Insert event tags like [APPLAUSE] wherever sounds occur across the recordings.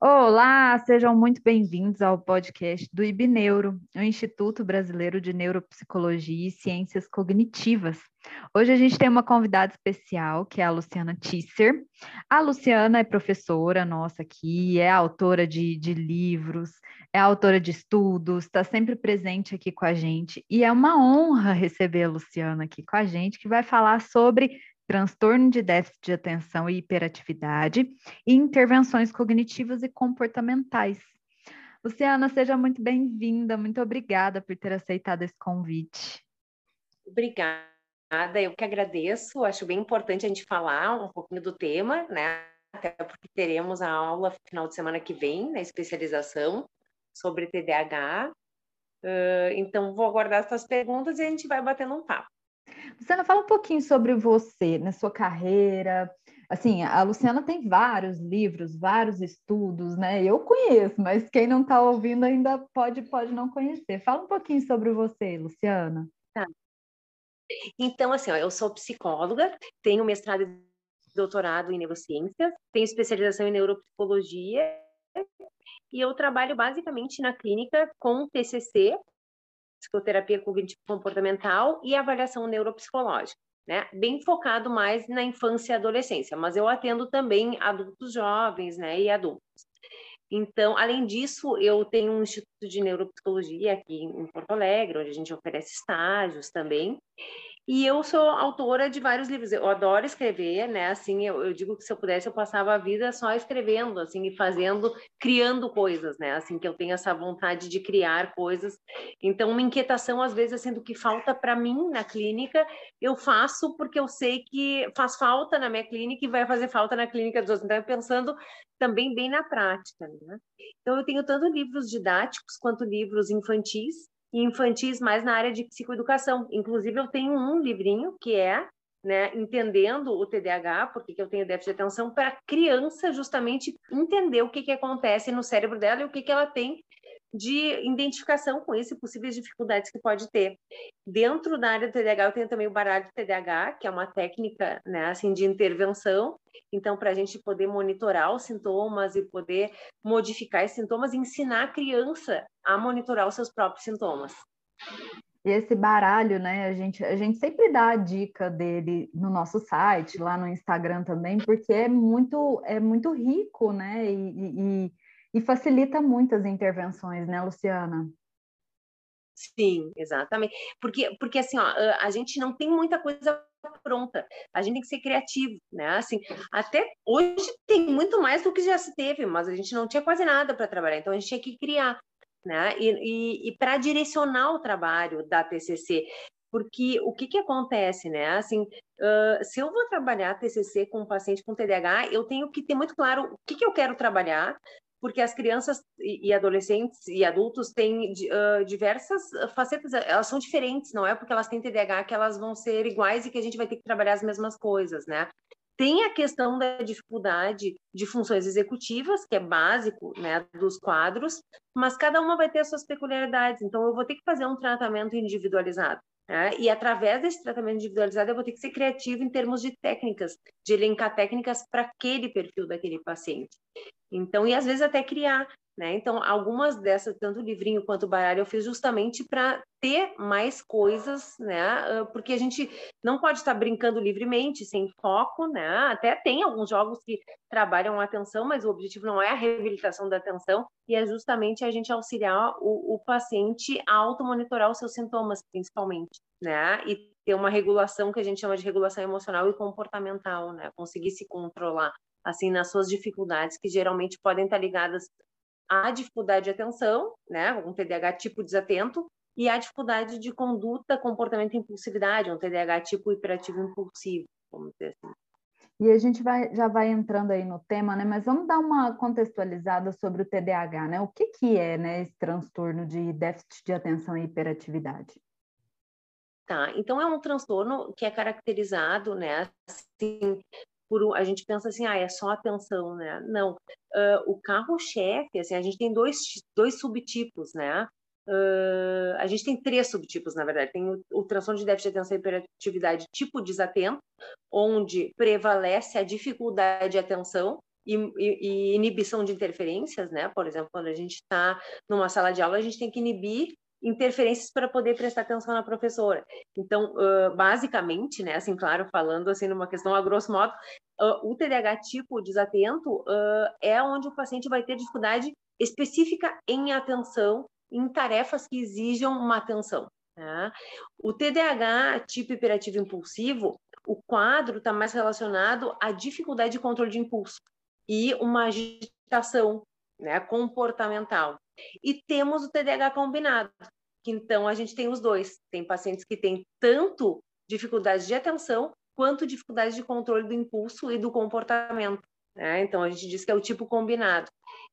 Olá, sejam muito bem-vindos ao podcast do IBNeuro, o Instituto Brasileiro de Neuropsicologia e Ciências Cognitivas. Hoje a gente tem uma convidada especial, que é a Luciana Tisser. A Luciana é professora nossa aqui, é autora de, de livros, é autora de estudos, está sempre presente aqui com a gente. E é uma honra receber a Luciana aqui com a gente, que vai falar sobre transtorno de déficit de atenção e hiperatividade e intervenções cognitivas e comportamentais. Luciana, seja muito bem-vinda, muito obrigada por ter aceitado esse convite. Obrigada, eu que agradeço, acho bem importante a gente falar um pouquinho do tema, né? Até porque teremos a aula final de semana que vem, na especialização sobre TDAH. Uh, então, vou aguardar as suas perguntas e a gente vai batendo um papo. Luciana, fala um pouquinho sobre você, na sua carreira. Assim, a Luciana tem vários livros, vários estudos, né? Eu conheço, mas quem não está ouvindo ainda pode, pode não conhecer. Fala um pouquinho sobre você, Luciana. Tá. Então, assim, ó, eu sou psicóloga, tenho mestrado e doutorado em neurociências, tenho especialização em neuropsicologia e eu trabalho basicamente na clínica com TCC, psicoterapia cognitivo-comportamental e avaliação neuropsicológica. Né? Bem focado mais na infância e adolescência, mas eu atendo também adultos jovens, né, e adultos. Então, além disso, eu tenho um instituto de neuropsicologia aqui em Porto Alegre, onde a gente oferece estágios também. E eu sou autora de vários livros. Eu adoro escrever, né? Assim, eu, eu, digo que se eu pudesse, eu passava a vida só escrevendo, assim, e fazendo, criando coisas, né? Assim, que eu tenho essa vontade de criar coisas. Então, uma inquietação, às vezes, assim, do que falta para mim na clínica, eu faço porque eu sei que faz falta na minha clínica e vai fazer falta na clínica dos outros. Então, pensando também bem na prática, né? Então, eu tenho tanto livros didáticos quanto livros infantis, infantis mais na área de psicoeducação. Inclusive, eu tenho um livrinho que é né, entendendo o TDAH, porque que eu tenho déficit de atenção, para a criança justamente entender o que, que acontece no cérebro dela e o que, que ela tem de identificação com isso e possíveis dificuldades que pode ter. Dentro da área do TDAH, eu tenho também o baralho do TDAH, que é uma técnica né, assim, de intervenção. Então, para a gente poder monitorar os sintomas e poder modificar esses sintomas, ensinar a criança a monitorar os seus próprios sintomas. E esse baralho, né? A gente, a gente sempre dá a dica dele no nosso site, lá no Instagram também, porque é muito, é muito rico, né? E, e, e facilita muitas intervenções, né, Luciana? Sim, exatamente. Porque, porque assim, ó, a gente não tem muita coisa pronta. A gente tem que ser criativo, né? Assim, até hoje tem muito mais do que já se teve, mas a gente não tinha quase nada para trabalhar, então a gente tinha que criar, né? E, e, e para direcionar o trabalho da TCC, porque o que que acontece, né? Assim, uh, se eu vou trabalhar TCC com um paciente com TDAH, eu tenho que ter muito claro o que que eu quero trabalhar, porque as crianças e adolescentes e adultos têm uh, diversas facetas, elas são diferentes, não é porque elas têm TDAH que elas vão ser iguais e que a gente vai ter que trabalhar as mesmas coisas, né? Tem a questão da dificuldade de funções executivas, que é básico, né, dos quadros, mas cada uma vai ter as suas peculiaridades, então eu vou ter que fazer um tratamento individualizado. Né? E através desse tratamento individualizado, eu vou ter que ser criativo em termos de técnicas, de elencar técnicas para aquele perfil daquele paciente. Então, e às vezes até criar, né? Então, algumas dessas, tanto o livrinho quanto o baralho, eu fiz justamente para ter mais coisas, né? Porque a gente não pode estar brincando livremente, sem foco, né? Até tem alguns jogos que trabalham a atenção, mas o objetivo não é a reabilitação da atenção, e é justamente a gente auxiliar o, o paciente a automonitorar os seus sintomas, principalmente, né? E ter uma regulação que a gente chama de regulação emocional e comportamental, né? Conseguir se controlar assim, nas suas dificuldades, que geralmente podem estar ligadas à dificuldade de atenção, né, um TDAH tipo desatento, e à dificuldade de conduta, comportamento e impulsividade, um TDAH tipo hiperativo impulsivo, vamos dizer assim. E a gente vai, já vai entrando aí no tema, né? Mas vamos dar uma contextualizada sobre o TDAH, né? O que, que é né, esse transtorno de déficit de atenção e hiperatividade? Tá, então é um transtorno que é caracterizado, né, assim, por a gente pensa assim, ah, é só atenção, né? Não, uh, o carro-chefe, assim, a gente tem dois, dois subtipos, né? Uh, a gente tem três subtipos, na verdade. Tem o, o transtorno de déficit de atenção e hiperatividade tipo desatento, onde prevalece a dificuldade de atenção e, e, e inibição de interferências, né? Por exemplo, quando a gente está numa sala de aula, a gente tem que inibir interferências para poder prestar atenção na professora. Então, uh, basicamente, né, assim, claro, falando assim numa questão a grosso modo, uh, o TDAH tipo desatento uh, é onde o paciente vai ter dificuldade específica em atenção em tarefas que exijam uma atenção. Né? O TDAH tipo hiperativo impulsivo, o quadro está mais relacionado à dificuldade de controle de impulso e uma agitação né, comportamental. E temos o TDAH combinado, que então a gente tem os dois. Tem pacientes que têm tanto dificuldade de atenção quanto dificuldade de controle do impulso e do comportamento. Né? Então a gente diz que é o tipo combinado.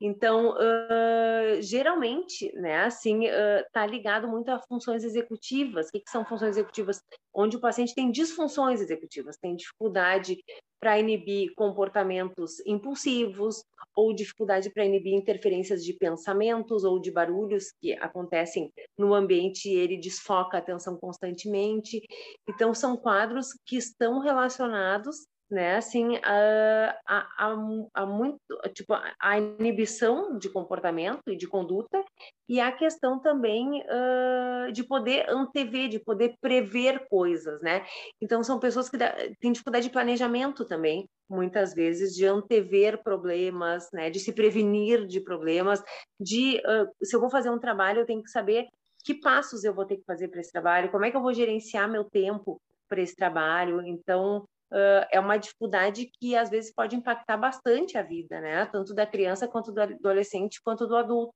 Então, uh, geralmente, né, assim, está uh, ligado muito a funções executivas. O que, que, são funções executivas? Onde o paciente tem disfunções executivas, tem dificuldade para inibir comportamentos impulsivos, ou dificuldade para inibir interferências de pensamentos ou de barulhos que acontecem no ambiente e ele desfoca a atenção constantemente. Então, são quadros que estão relacionados né? Assim, a, a, a, muito, tipo, a inibição de comportamento e de conduta e a questão também uh, de poder antever, de poder prever coisas, né? Então, são pessoas que têm dificuldade de planejamento também, muitas vezes, de antever problemas, né? De se prevenir de problemas, de, uh, se eu vou fazer um trabalho, eu tenho que saber que passos eu vou ter que fazer para esse trabalho, como é que eu vou gerenciar meu tempo para esse trabalho. Então, uh, é uma dificuldade que às vezes pode impactar bastante a vida, né? Tanto da criança quanto do adolescente quanto do adulto.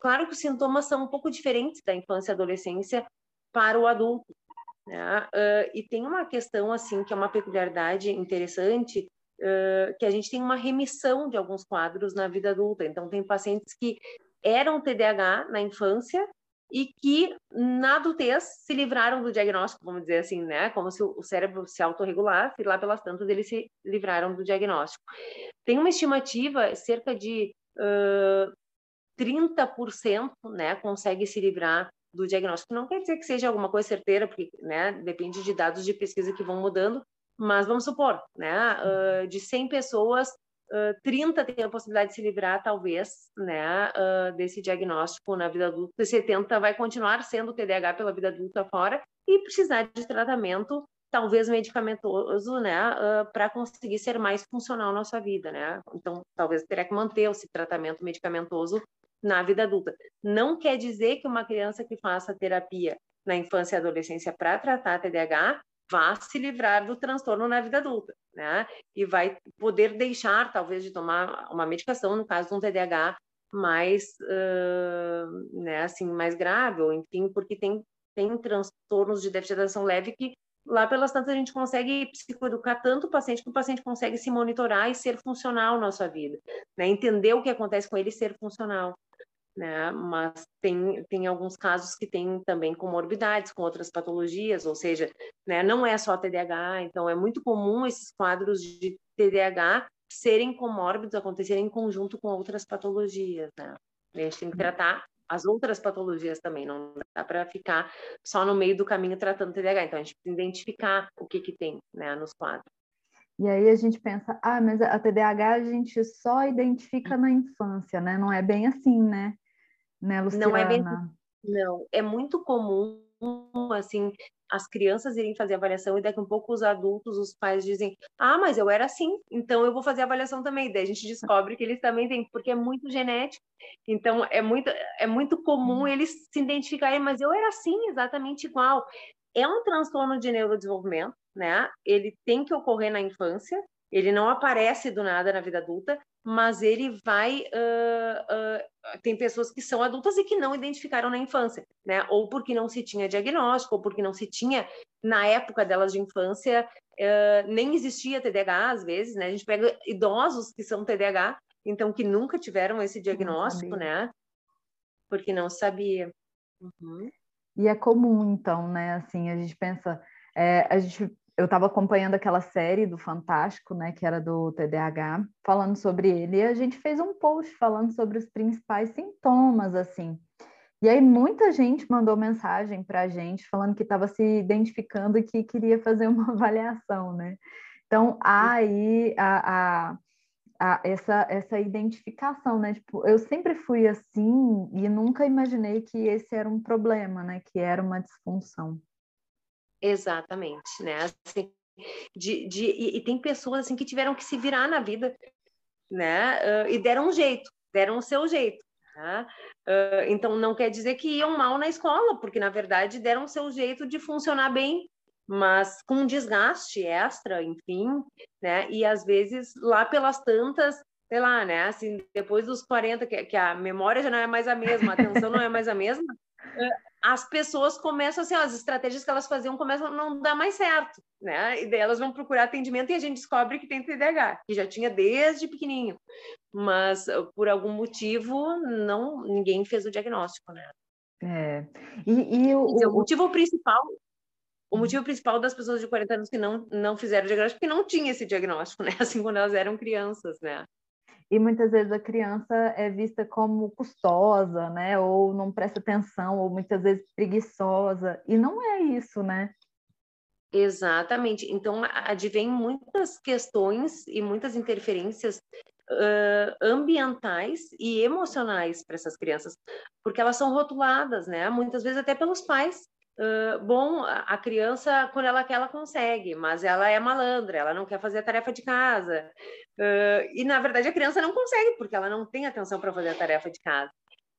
Claro que os sintomas são um pouco diferentes da infância e adolescência para o adulto, né? Uh, e tem uma questão assim que é uma peculiaridade interessante Uh, que a gente tem uma remissão de alguns quadros na vida adulta. Então, tem pacientes que eram TDAH na infância e que na adultez se livraram do diagnóstico, vamos dizer assim, né? Como se o cérebro se autorregulasse lá pelas tantas eles se livraram do diagnóstico. Tem uma estimativa, cerca de uh, 30%, né, consegue se livrar do diagnóstico. Não quer dizer que seja alguma coisa certeira, porque, né, depende de dados de pesquisa que vão mudando, mas vamos supor, né, uh, de 100 pessoas, uh, 30 têm a possibilidade de se livrar, talvez, né, uh, desse diagnóstico na vida adulta, e 70 vai continuar sendo TDAH pela vida adulta fora e precisar de tratamento, talvez medicamentoso, né, uh, para conseguir ser mais funcional na sua vida, né? Então, talvez terá que manter esse tratamento medicamentoso na vida adulta. Não quer dizer que uma criança que faça terapia na infância e adolescência para tratar TDAH vá se livrar do transtorno na vida adulta, né? E vai poder deixar, talvez, de tomar uma medicação, no caso de um TDAH mais, uh, né, assim, mais grave, ou enfim, porque tem, tem transtornos de déficit de atenção leve que lá pelas tantas a gente consegue psicoeducar tanto o paciente que o paciente consegue se monitorar e ser funcional na sua vida, né? Entender o que acontece com ele e ser funcional né? Mas tem, tem alguns casos que tem também comorbidades com outras patologias, ou seja, né, não é só TDAH, então é muito comum esses quadros de TDAH serem comórbidos, acontecerem em conjunto com outras patologias, né? A gente tem que tratar as outras patologias também, não dá para ficar só no meio do caminho tratando TDAH, então a gente precisa identificar o que que tem, né, nos quadros. E aí a gente pensa, ah, mas a TDAH a gente só identifica na infância, né? Não é bem assim, né? Né, Luciana? Não é bem... Não, é muito comum, assim, as crianças irem fazer avaliação e daqui a um pouco os adultos, os pais dizem, ah, mas eu era assim, então eu vou fazer avaliação também. Daí a gente descobre que eles também têm, porque é muito genético. Então é muito, é muito comum uhum. eles se identificarem, mas eu era assim, exatamente igual. É um transtorno de neurodesenvolvimento, né? Ele tem que ocorrer na infância, ele não aparece do nada na vida adulta, mas ele vai. Uh, uh, tem pessoas que são adultas e que não identificaram na infância, né? Ou porque não se tinha diagnóstico, ou porque não se tinha, na época delas de infância, uh, nem existia TDAH às vezes, né? A gente pega idosos que são TDAH, então que nunca tiveram esse diagnóstico, né? Porque não sabia. Uhum. E é comum, então, né? Assim, a gente pensa. É, a gente eu estava acompanhando aquela série do Fantástico, né, que era do TDAH, falando sobre ele, e a gente fez um post falando sobre os principais sintomas, assim. E aí muita gente mandou mensagem para a gente falando que estava se identificando e que queria fazer uma [LAUGHS] avaliação, né? Então, aí a, a a, essa, essa identificação, né? Tipo, eu sempre fui assim e nunca imaginei que esse era um problema, né? Que era uma disfunção. Exatamente, né? Assim, de, de, e, e, tem pessoas assim que tiveram que se virar na vida, né? Uh, e deram um jeito, deram o seu jeito. Tá? Uh, então não quer dizer que iam mal na escola, porque na verdade deram o seu jeito de funcionar bem, mas com desgaste extra, enfim, né? E às vezes lá pelas tantas sei lá, né? Assim, depois dos 40, que, que, a memória já não é mais a mesma, a atenção não é mais a mesma, as pessoas começam assim, ó, as estratégias que elas faziam começam a não dar mais certo, né? E daí elas vão procurar atendimento e a gente descobre que tem TDAH, que já tinha desde pequenininho. Mas uh, por algum motivo não ninguém fez o diagnóstico, né? É. E, e o, o, o motivo principal o motivo principal das pessoas de 40 anos que não, não fizeram o diagnóstico é que não tinha esse diagnóstico, né? [LAUGHS] Assim, quando elas eram crianças, né? E muitas vezes a criança é vista como custosa, né? Ou não presta atenção, ou muitas vezes preguiçosa, e não é isso, né? Exatamente. Então, advém muitas questões e muitas interferências uh, ambientais e emocionais para essas crianças, porque elas são rotuladas, né? Muitas vezes até pelos pais. Uh, bom, a criança, quando ela quer, ela consegue, mas ela é malandra, ela não quer fazer a tarefa de casa. Uh, e, na verdade, a criança não consegue, porque ela não tem atenção para fazer a tarefa de casa.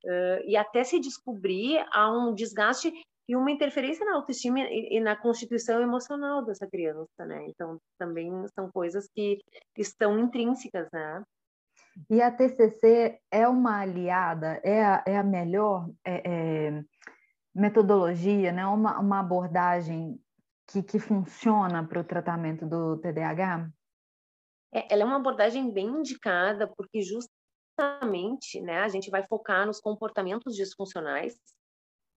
Uh, e até se descobrir, há um desgaste e uma interferência na autoestima e, e na constituição emocional dessa criança, né? Então, também são coisas que estão intrínsecas, né? E a TCC é uma aliada, é a, é a melhor... É, é metodologia, né, uma, uma abordagem que, que funciona para o tratamento do TDAH? É, ela é uma abordagem bem indicada, porque justamente né, a gente vai focar nos comportamentos disfuncionais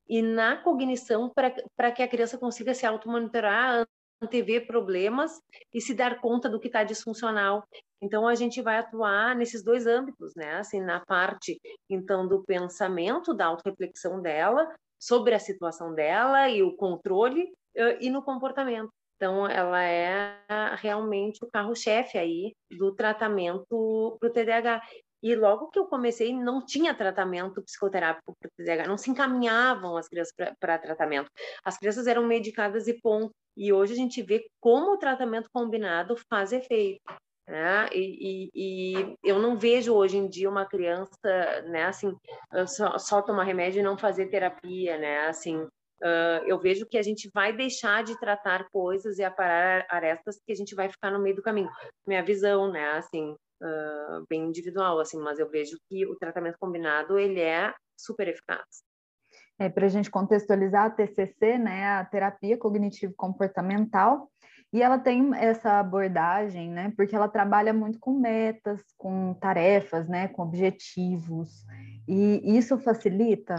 e na cognição para que a criança consiga se automonitorar, antever problemas e se dar conta do que está disfuncional. Então a gente vai atuar nesses dois âmbitos, né? Assim, na parte então do pensamento, da autorreflexão dela, sobre a situação dela e o controle e no comportamento. Então, ela é realmente o carro-chefe aí do tratamento para o TDAH. E logo que eu comecei, não tinha tratamento psicoterápico para o TDAH, não se encaminhavam as crianças para tratamento. As crianças eram medicadas e ponto. E hoje a gente vê como o tratamento combinado faz efeito. Né? E, e, e, eu não vejo hoje em dia uma criança, né, assim, só, só tomar remédio e não fazer terapia, né, assim, uh, eu vejo que a gente vai deixar de tratar coisas e aparar arestas que a gente vai ficar no meio do caminho. Minha visão, né, assim, uh, bem individual, assim, mas eu vejo que o tratamento combinado, ele é super eficaz. É, para a gente contextualizar a TCC, né, a terapia cognitivo-comportamental, e ela tem essa abordagem, né? Porque ela trabalha muito com metas, com tarefas, né? Com objetivos. E isso facilita?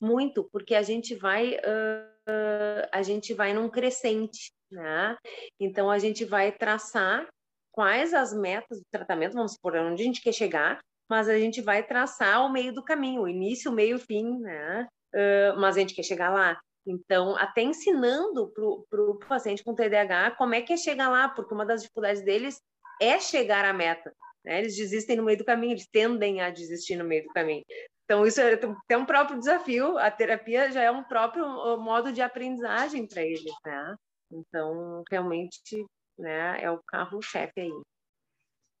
Muito, porque a gente vai uh, a gente vai num crescente, né? Então a gente vai traçar quais as metas do tratamento, vamos supor, onde a gente quer chegar, mas a gente vai traçar o meio do caminho, o início, o meio, o fim, né? Uh, mas a gente quer chegar lá. Então, até ensinando para o paciente com TDAH como é que é chegar lá, porque uma das dificuldades deles é chegar à meta. Né? Eles desistem no meio do caminho, eles tendem a desistir no meio do caminho. Então, isso é, é um próprio desafio, a terapia já é um próprio modo de aprendizagem para eles. Né? Então, realmente, né, é o carro-chefe aí.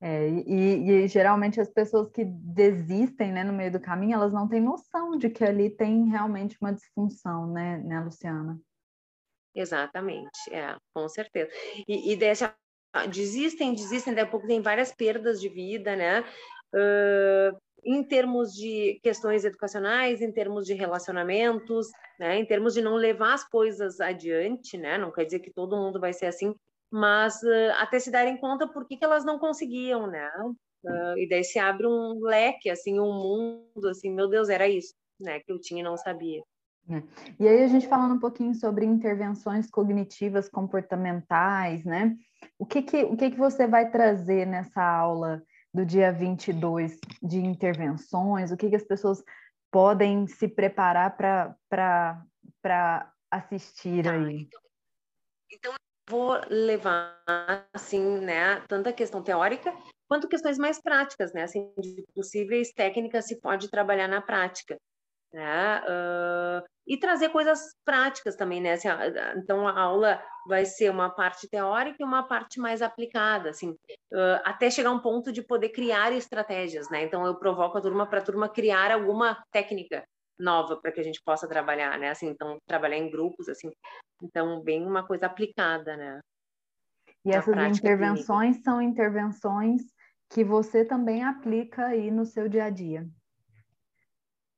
É, e, e, geralmente as pessoas que desistem né, no meio do caminho, elas não têm noção de que ali tem realmente uma disfunção, né, né Luciana? Exatamente, é, com certeza. E, e deixa, desistem, desistem, daqui a pouco tem várias perdas de vida, né? Uh, em termos de questões educacionais, em termos de relacionamentos, né? Em termos de não levar as coisas adiante, né? Não quer dizer que todo mundo vai ser assim, mas uh, até se darem conta por que, que elas não conseguiam, né? Uh, e daí se abre um leque, assim, um mundo, assim, meu Deus, era isso, né? Que eu tinha e não sabia. É. E aí a gente falando um pouquinho sobre intervenções cognitivas comportamentais, né? O que que, o que que você vai trazer nessa aula do dia 22 de intervenções? O que que as pessoas podem se preparar para assistir tá, aí? Então, então vou levar assim, né, tanto a questão teórica quanto questões mais práticas, né? Assim, de possíveis técnicas se pode trabalhar na prática, né? Uh, e trazer coisas práticas também, né? Assim, então a aula vai ser uma parte teórica e uma parte mais aplicada, assim, uh, até chegar um ponto de poder criar estratégias, né? Então eu provoco a turma para a turma criar alguma técnica nova para que a gente possa trabalhar, né? Assim, então trabalhar em grupos, assim, então bem uma coisa aplicada, né? E essas intervenções clínica. são intervenções que você também aplica aí no seu dia a dia.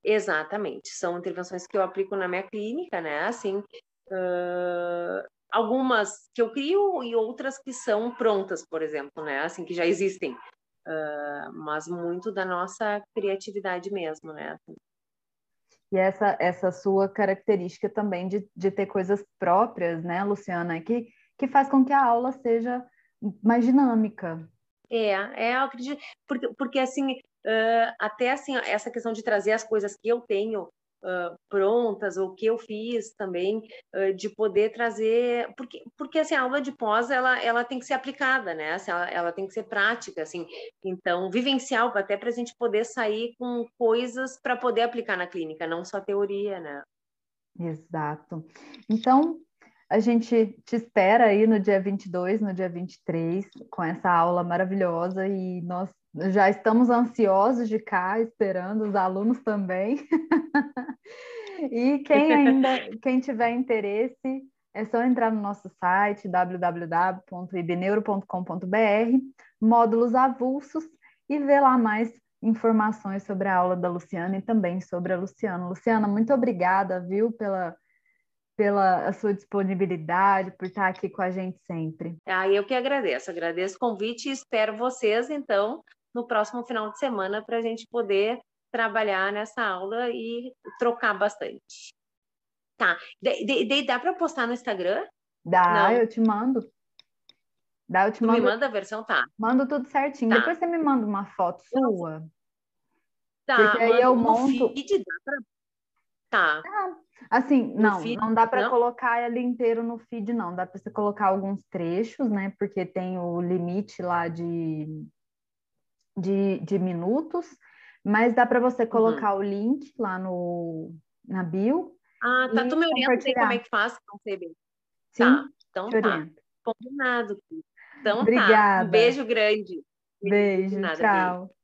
Exatamente, são intervenções que eu aplico na minha clínica, né? Assim, uh, algumas que eu crio e outras que são prontas, por exemplo, né? Assim, que já existem, uh, mas muito da nossa criatividade mesmo, né? E essa, essa sua característica também de, de ter coisas próprias, né, Luciana, que, que faz com que a aula seja mais dinâmica, é, é, eu acredito, porque, porque assim, uh, até assim, essa questão de trazer as coisas que eu tenho uh, prontas, ou que eu fiz também, uh, de poder trazer, porque, porque assim, a aula de pós, ela, ela tem que ser aplicada, né, assim, ela, ela tem que ser prática, assim, então, vivencial, até para a gente poder sair com coisas para poder aplicar na clínica, não só teoria, né. Exato. Então, a gente te espera aí no dia 22, no dia 23, com essa aula maravilhosa e nós já estamos ansiosos de cá, esperando os alunos também. [LAUGHS] e quem ainda, quem tiver interesse, é só entrar no nosso site www.ibneuro.com.br, módulos avulsos e ver lá mais informações sobre a aula da Luciana e também sobre a Luciana. Luciana, muito obrigada, viu, pela pela sua disponibilidade, por estar aqui com a gente sempre. Ah, eu que agradeço, agradeço o convite e espero vocês, então, no próximo final de semana para a gente poder trabalhar nessa aula e trocar bastante. Tá, de, de, de, dá para postar no Instagram? Dá, Não. eu te mando. Dá, eu te tu mando. me manda a versão, tá? Mando tudo certinho. Tá. Depois você me manda uma foto sua. Tá, porque aí eu monto. Feed, dá pra... Tá. Ah, Assim, não, feed, não dá para colocar ele inteiro no feed, não. Dá para você colocar alguns trechos, né? Porque tem o limite lá de, de, de minutos, mas dá para você uhum. colocar uhum. o link lá no, na bio. Ah, tá. Tu me orienta como é que faz, não sei bem. Sim, tá, então tá. Combinado. Então Obrigada. tá. Um beijo grande. Beijo, Nada, tchau. Beijo.